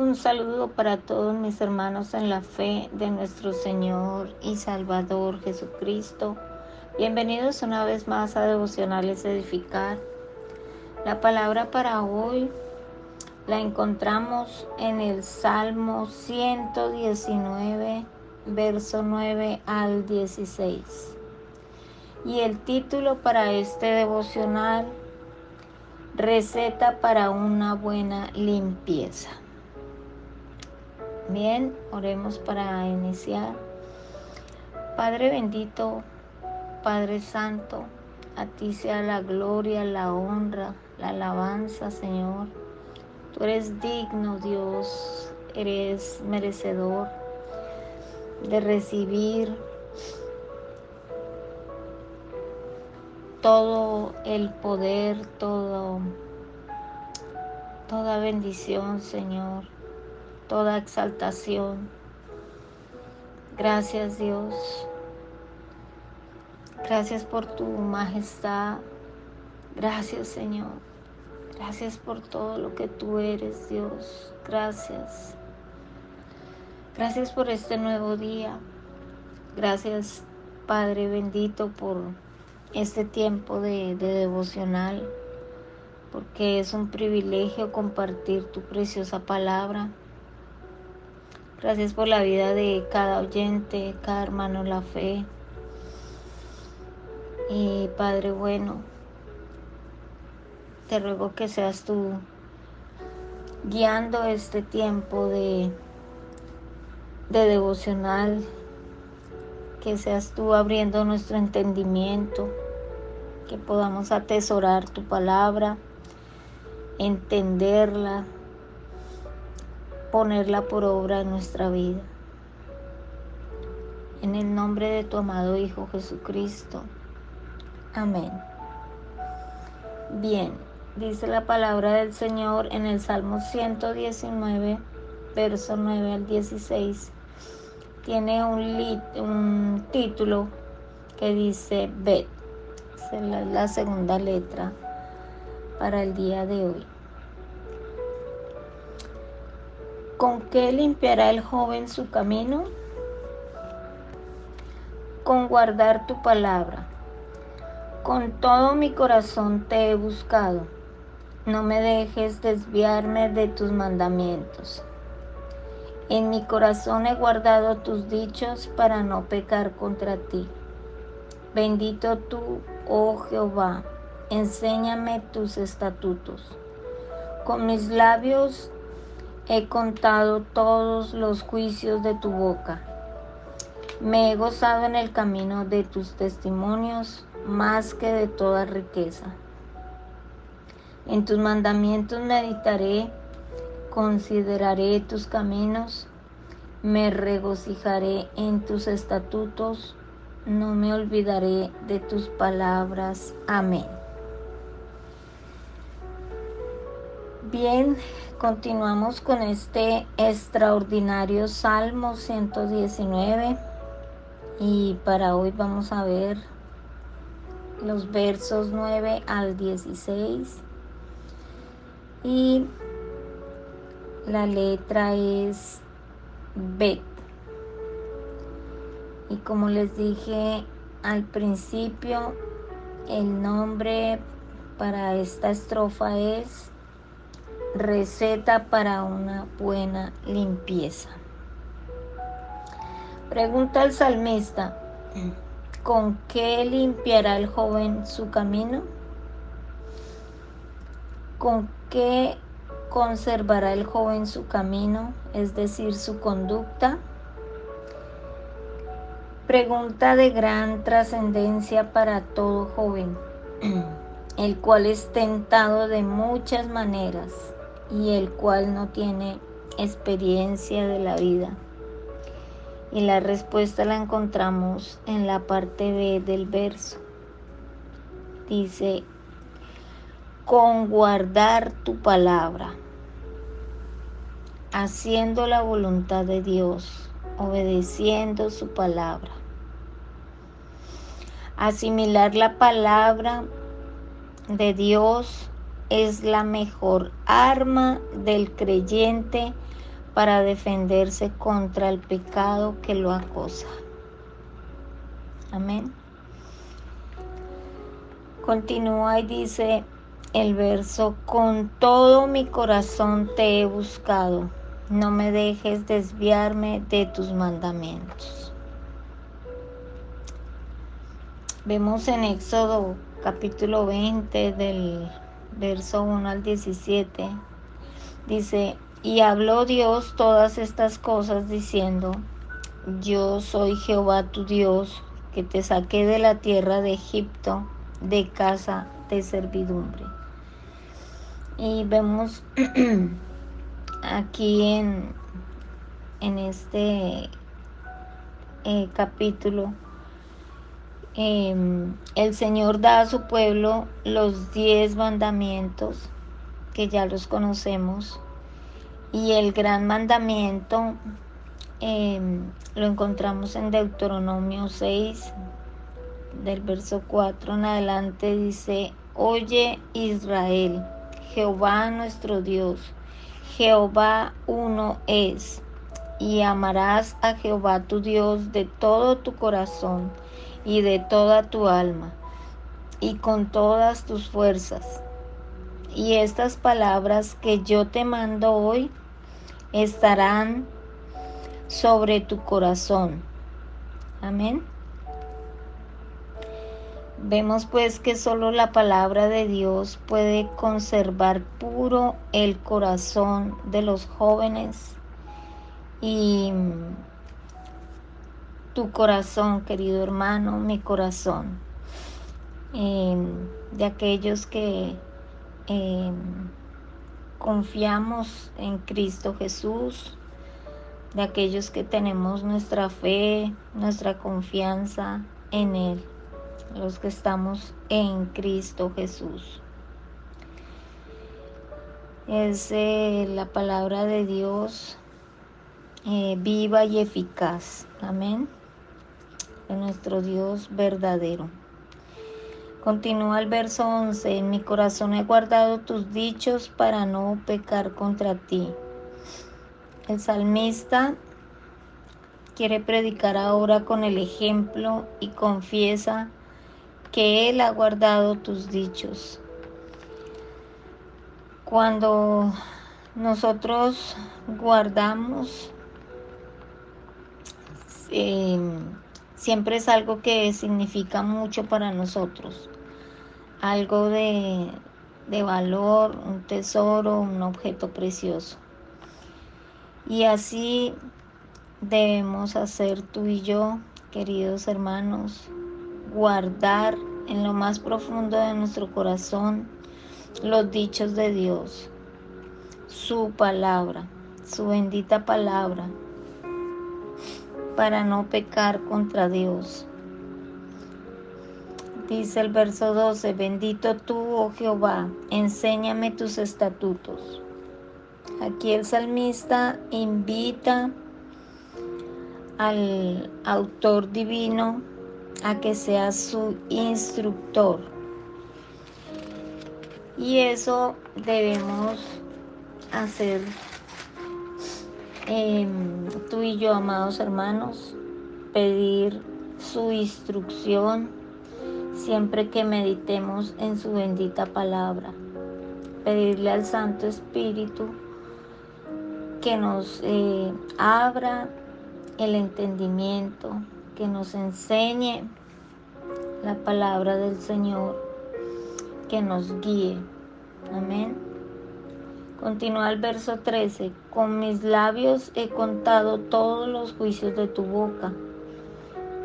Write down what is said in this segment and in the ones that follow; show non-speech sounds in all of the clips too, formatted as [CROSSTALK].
Un saludo para todos mis hermanos en la fe de nuestro Señor y Salvador Jesucristo. Bienvenidos una vez más a Devocionales Edificar. La palabra para hoy la encontramos en el Salmo 119, verso 9 al 16. Y el título para este devocional, Receta para una buena limpieza. Bien, oremos para iniciar. Padre bendito, Padre Santo, a ti sea la gloria, la honra, la alabanza, Señor. Tú eres digno, Dios, eres merecedor de recibir todo el poder, todo, toda bendición, Señor toda exaltación. Gracias Dios. Gracias por tu majestad. Gracias Señor. Gracias por todo lo que tú eres Dios. Gracias. Gracias por este nuevo día. Gracias Padre bendito por este tiempo de, de devocional porque es un privilegio compartir tu preciosa palabra. Gracias por la vida de cada oyente, cada hermano la fe. Y Padre bueno, te ruego que seas tú guiando este tiempo de, de devocional, que seas tú abriendo nuestro entendimiento, que podamos atesorar tu palabra, entenderla ponerla por obra en nuestra vida. En el nombre de tu amado Hijo Jesucristo. Amén. Bien, dice la palabra del Señor en el Salmo 119, verso 9 al 16. Tiene un, un título que dice Bet. Es la segunda letra para el día de hoy. ¿Con qué limpiará el joven su camino? Con guardar tu palabra. Con todo mi corazón te he buscado. No me dejes desviarme de tus mandamientos. En mi corazón he guardado tus dichos para no pecar contra ti. Bendito tú, oh Jehová, enséñame tus estatutos. Con mis labios he contado todos los juicios de tu boca. Me he gozado en el camino de tus testimonios más que de toda riqueza. En tus mandamientos meditaré, consideraré tus caminos, me regocijaré en tus estatutos, no me olvidaré de tus palabras. Amén. Bien, continuamos con este extraordinario Salmo 119 y para hoy vamos a ver los versos 9 al 16 y la letra es B. Y como les dije al principio, el nombre para esta estrofa es Receta para una buena limpieza. Pregunta el salmista, ¿con qué limpiará el joven su camino? ¿Con qué conservará el joven su camino, es decir, su conducta? Pregunta de gran trascendencia para todo joven, [CLEARS THROAT] el cual es tentado de muchas maneras y el cual no tiene experiencia de la vida. Y la respuesta la encontramos en la parte B del verso. Dice, con guardar tu palabra, haciendo la voluntad de Dios, obedeciendo su palabra. Asimilar la palabra de Dios es la mejor arma del creyente para defenderse contra el pecado que lo acosa. Amén. Continúa y dice el verso, con todo mi corazón te he buscado, no me dejes desviarme de tus mandamientos. Vemos en Éxodo capítulo 20 del verso 1 al 17, dice, y habló Dios todas estas cosas diciendo, yo soy Jehová tu Dios, que te saqué de la tierra de Egipto, de casa de servidumbre. Y vemos [CLEARS THROAT] aquí en, en este eh, capítulo, em, el Señor da a su pueblo los diez mandamientos, que ya los conocemos, y el gran mandamiento em, lo encontramos en Deuteronomio 6, del verso 4 en adelante, dice, Oye Israel, Jehová nuestro Dios, Jehová uno es, y amarás a Jehová tu Dios de todo tu corazón y de toda tu alma y con todas tus fuerzas. Y estas palabras que yo te mando hoy estarán sobre tu corazón. Amén. Vemos pues que solo la palabra de Dios puede conservar puro el corazón de los jóvenes y tu corazón, querido hermano, mi corazón, em, de aquellos que em, confiamos en Cristo Jesús, de aquellos que tenemos nuestra fe, nuestra confianza en Él, los que estamos en Cristo Jesús. Es eh, la palabra de Dios eh, viva y eficaz. Amén. Nuestro Dios verdadero. Continúa el verso 11. En mi corazón he guardado tus dichos para no pecar contra ti. El salmista quiere predicar ahora con el ejemplo y confiesa que Él ha guardado tus dichos. Cuando nosotros guardamos, eh, siempre es algo que significa mucho para nosotros, algo de, de valor, un tesoro, un objeto precioso. Y así debemos hacer tú y yo, queridos hermanos, guardar en lo más profundo de nuestro corazón los dichos de Dios, su palabra, su bendita palabra, para no pecar contra Dios. Dice el verso 12, bendito tú, oh Jehová, enséñame tus estatutos. Aquí el salmista invita al autor divino a que sea su instructor. Y eso debemos hacer em, tú y yo, amados hermanos, pedir su instrucción siempre que meditemos en su bendita palabra. Pedirle al Santo Espíritu que nos eh, abra el entendimiento, que nos enseñe la palabra del Señor, que nos guíe. Amén. Continúa el verso 13. Con mis labios he contado todos los juicios de tu boca.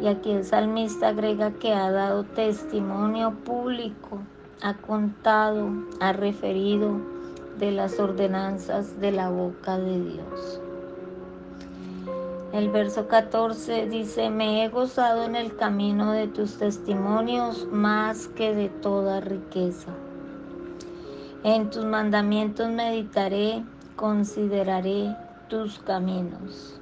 Y aquí el salmista agrega que ha dado testimonio público, ha contado, ha referido de las ordenanzas de la boca de Dios. El verso 14 dice, me he gozado en el camino de tus testimonios más que de toda riqueza. En tus mandamientos meditaré, consideraré tus caminos.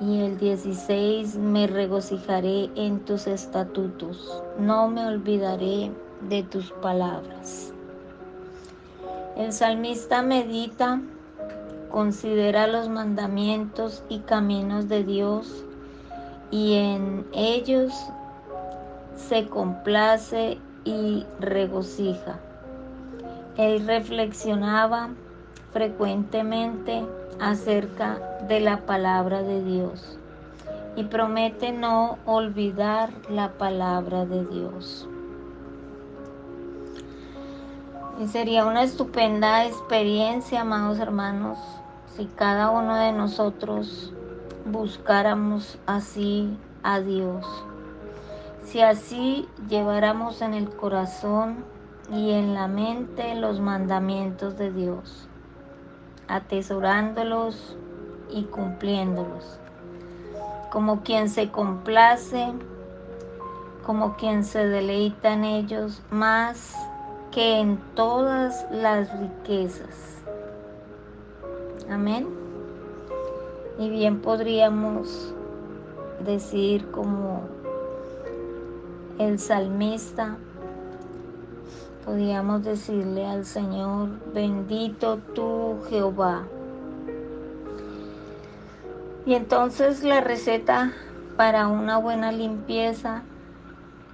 Y el 16, me regocijaré en tus estatutos, no me olvidaré de tus palabras. El salmista medita considera los mandamientos y caminos de Dios y en ellos se complace y regocija. Él reflexionaba frecuentemente acerca de la palabra de Dios y promete no olvidar la palabra de Dios. Sería una estupenda experiencia, amados hermanos, si cada uno de nosotros buscáramos así a Dios. Si así lleváramos en el corazón y en la mente los mandamientos de Dios, atesorándolos y cumpliéndolos, como quien se complace, como quien se deleita en ellos más que en todas las riquezas. Amén. Y bien podríamos decir como el salmista, podríamos decirle al Señor, bendito tú Jehová. Y entonces la receta para una buena limpieza,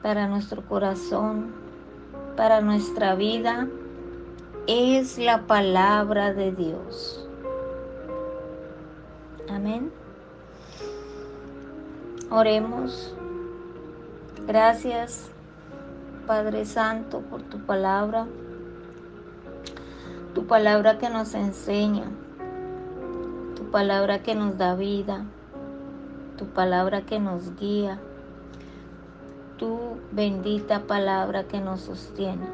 para nuestro corazón, para nuestra vida, es la palabra de Dios. Amén. Oremos. Gracias, Padre Santo, por tu palabra. Tu palabra que nos enseña. Tu palabra que nos da vida. Tu palabra que nos guía. Tu bendita palabra que nos sostiene.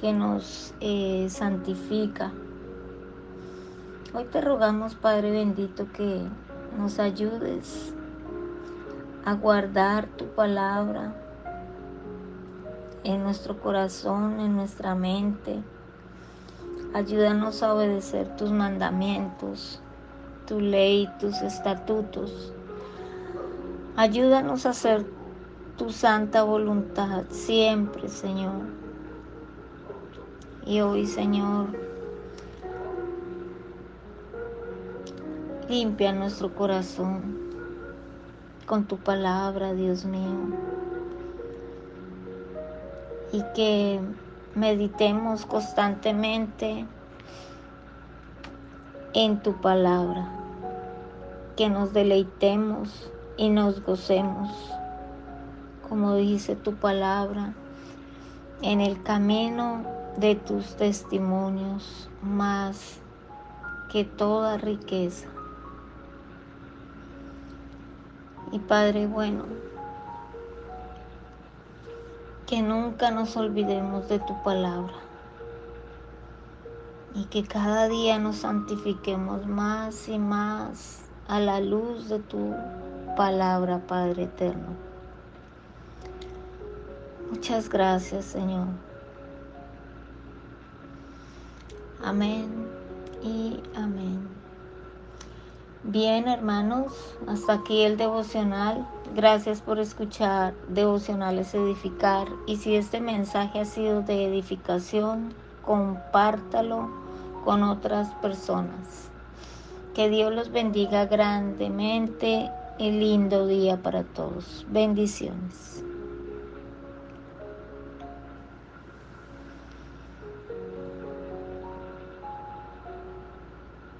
Que nos eh, santifica Hoy te rogamos, Padre bendito, que nos ayudes a guardar tu palabra en nuestro corazón, en nuestra mente. Ayúdanos a obedecer tus mandamientos, tu ley, tus estatutos. Ayúdanos a hacer tu santa voluntad siempre, Señor. Y hoy, Señor, Limpia nuestro corazón con tu palabra, Dios mío. Y que meditemos constantemente en tu palabra. Que nos deleitemos y nos gocemos, como dice tu palabra, en el camino de tus testimonios más que toda riqueza. Y Padre bueno, que nunca nos olvidemos de tu palabra y que cada día nos santifiquemos más y más a la luz de tu palabra, Padre eterno. Muchas gracias, Señor. Amén y amén. Bien, hermanos, hasta aquí el devocional. Gracias por escuchar Devocionales Edificar. Y si este mensaje ha sido de edificación, compártalo con otras personas. Que Dios los bendiga grandemente y lindo día para todos. Bendiciones.